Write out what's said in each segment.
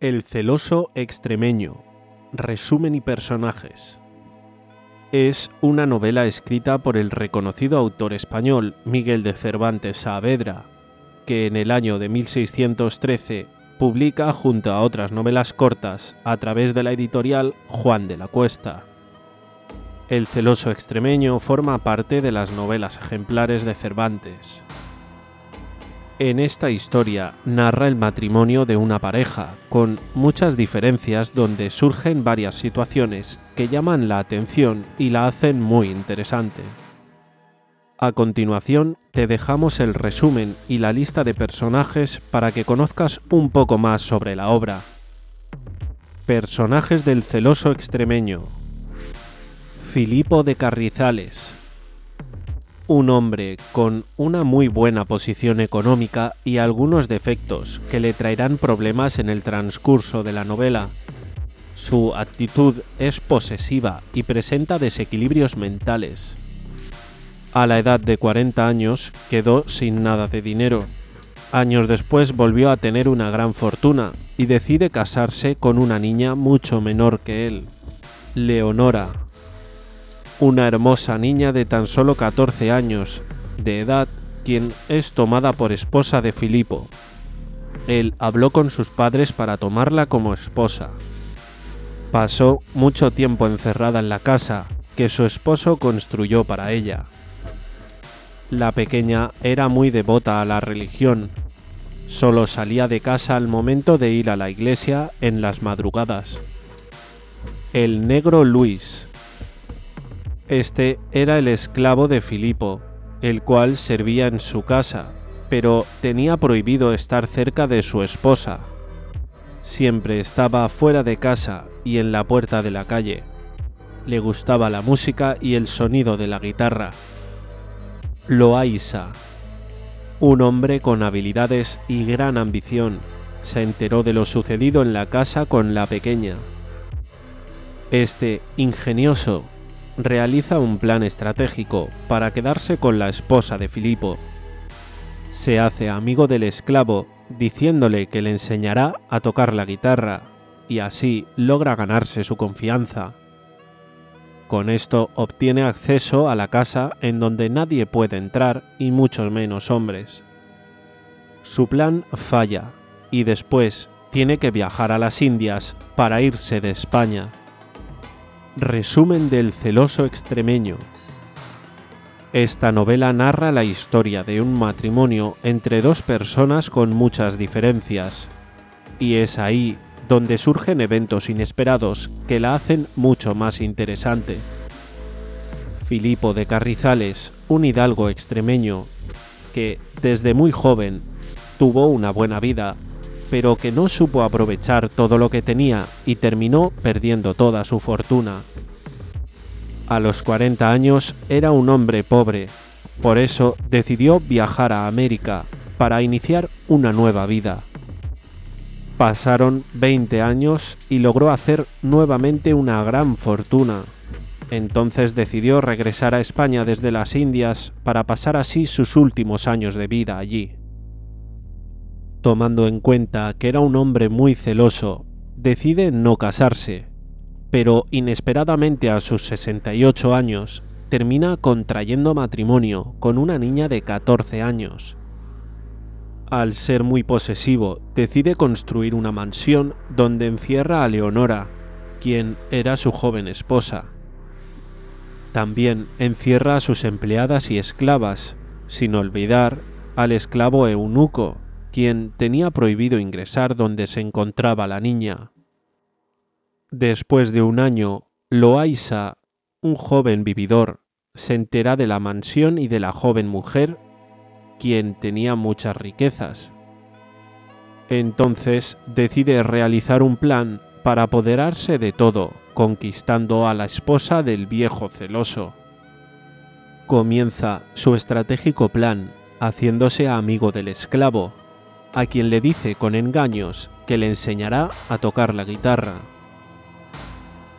El celoso extremeño. Resumen y personajes. Es una novela escrita por el reconocido autor español Miguel de Cervantes Saavedra, que en el año de 1613 publica junto a otras novelas cortas a través de la editorial Juan de la Cuesta. El celoso extremeño forma parte de las novelas ejemplares de Cervantes. En esta historia narra el matrimonio de una pareja, con muchas diferencias donde surgen varias situaciones que llaman la atención y la hacen muy interesante. A continuación te dejamos el resumen y la lista de personajes para que conozcas un poco más sobre la obra. Personajes del celoso extremeño. Filipo de Carrizales, un hombre con una muy buena posición económica y algunos defectos que le traerán problemas en el transcurso de la novela. Su actitud es posesiva y presenta desequilibrios mentales. A la edad de 40 años quedó sin nada de dinero. Años después volvió a tener una gran fortuna y decide casarse con una niña mucho menor que él, Leonora, una hermosa niña de tan solo 14 años de edad, quien es tomada por esposa de Filipo. Él habló con sus padres para tomarla como esposa. Pasó mucho tiempo encerrada en la casa que su esposo construyó para ella. La pequeña era muy devota a la religión. Solo salía de casa al momento de ir a la iglesia en las madrugadas. El negro Luis, este era el esclavo de Filipo, el cual servía en su casa, pero tenía prohibido estar cerca de su esposa. Siempre estaba fuera de casa y en la puerta de la calle. Le gustaba la música y el sonido de la guitarra. Loaisa, un hombre con habilidades y gran ambición, se enteró de lo sucedido en la casa con la pequeña. Este ingenioso realiza un plan estratégico para quedarse con la esposa de Filipo. Se hace amigo del esclavo diciéndole que le enseñará a tocar la guitarra y así logra ganarse su confianza. Con esto obtiene acceso a la casa en donde nadie puede entrar y muchos menos hombres. Su plan falla y después tiene que viajar a las Indias para irse de España. Resumen del celoso extremeño. Esta novela narra la historia de un matrimonio entre dos personas con muchas diferencias, y es ahí donde surgen eventos inesperados que la hacen mucho más interesante. Filipo de Carrizales, un hidalgo extremeño, que desde muy joven tuvo una buena vida pero que no supo aprovechar todo lo que tenía y terminó perdiendo toda su fortuna. A los 40 años era un hombre pobre, por eso decidió viajar a América para iniciar una nueva vida. Pasaron 20 años y logró hacer nuevamente una gran fortuna. Entonces decidió regresar a España desde las Indias para pasar así sus últimos años de vida allí tomando en cuenta que era un hombre muy celoso, decide no casarse, pero inesperadamente a sus 68 años termina contrayendo matrimonio con una niña de 14 años. Al ser muy posesivo, decide construir una mansión donde encierra a Leonora, quien era su joven esposa. También encierra a sus empleadas y esclavas, sin olvidar al esclavo eunuco, quien tenía prohibido ingresar donde se encontraba la niña. Después de un año, Loaisa, un joven vividor, se entera de la mansión y de la joven mujer, quien tenía muchas riquezas. Entonces decide realizar un plan para apoderarse de todo, conquistando a la esposa del viejo celoso. Comienza su estratégico plan haciéndose amigo del esclavo, a quien le dice con engaños que le enseñará a tocar la guitarra.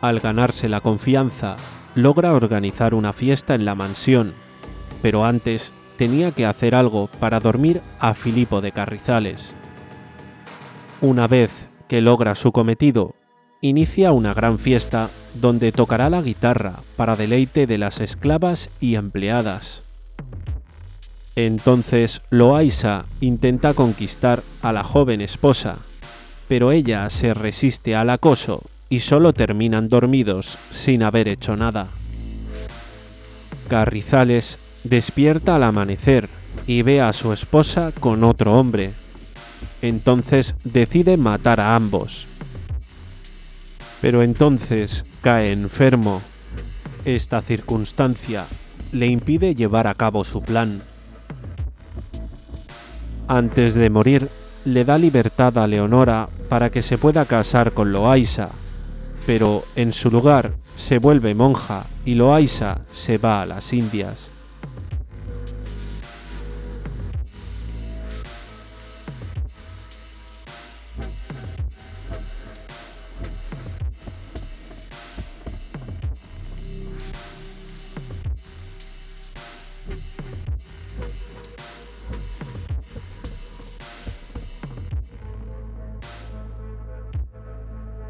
Al ganarse la confianza, logra organizar una fiesta en la mansión, pero antes tenía que hacer algo para dormir a Filipo de Carrizales. Una vez que logra su cometido, inicia una gran fiesta donde tocará la guitarra para deleite de las esclavas y empleadas. Entonces Loaisa intenta conquistar a la joven esposa, pero ella se resiste al acoso y solo terminan dormidos sin haber hecho nada. Carrizales despierta al amanecer y ve a su esposa con otro hombre. Entonces decide matar a ambos. Pero entonces cae enfermo. Esta circunstancia le impide llevar a cabo su plan. Antes de morir, le da libertad a Leonora para que se pueda casar con Loaisa, pero en su lugar se vuelve monja y Loaisa se va a las Indias.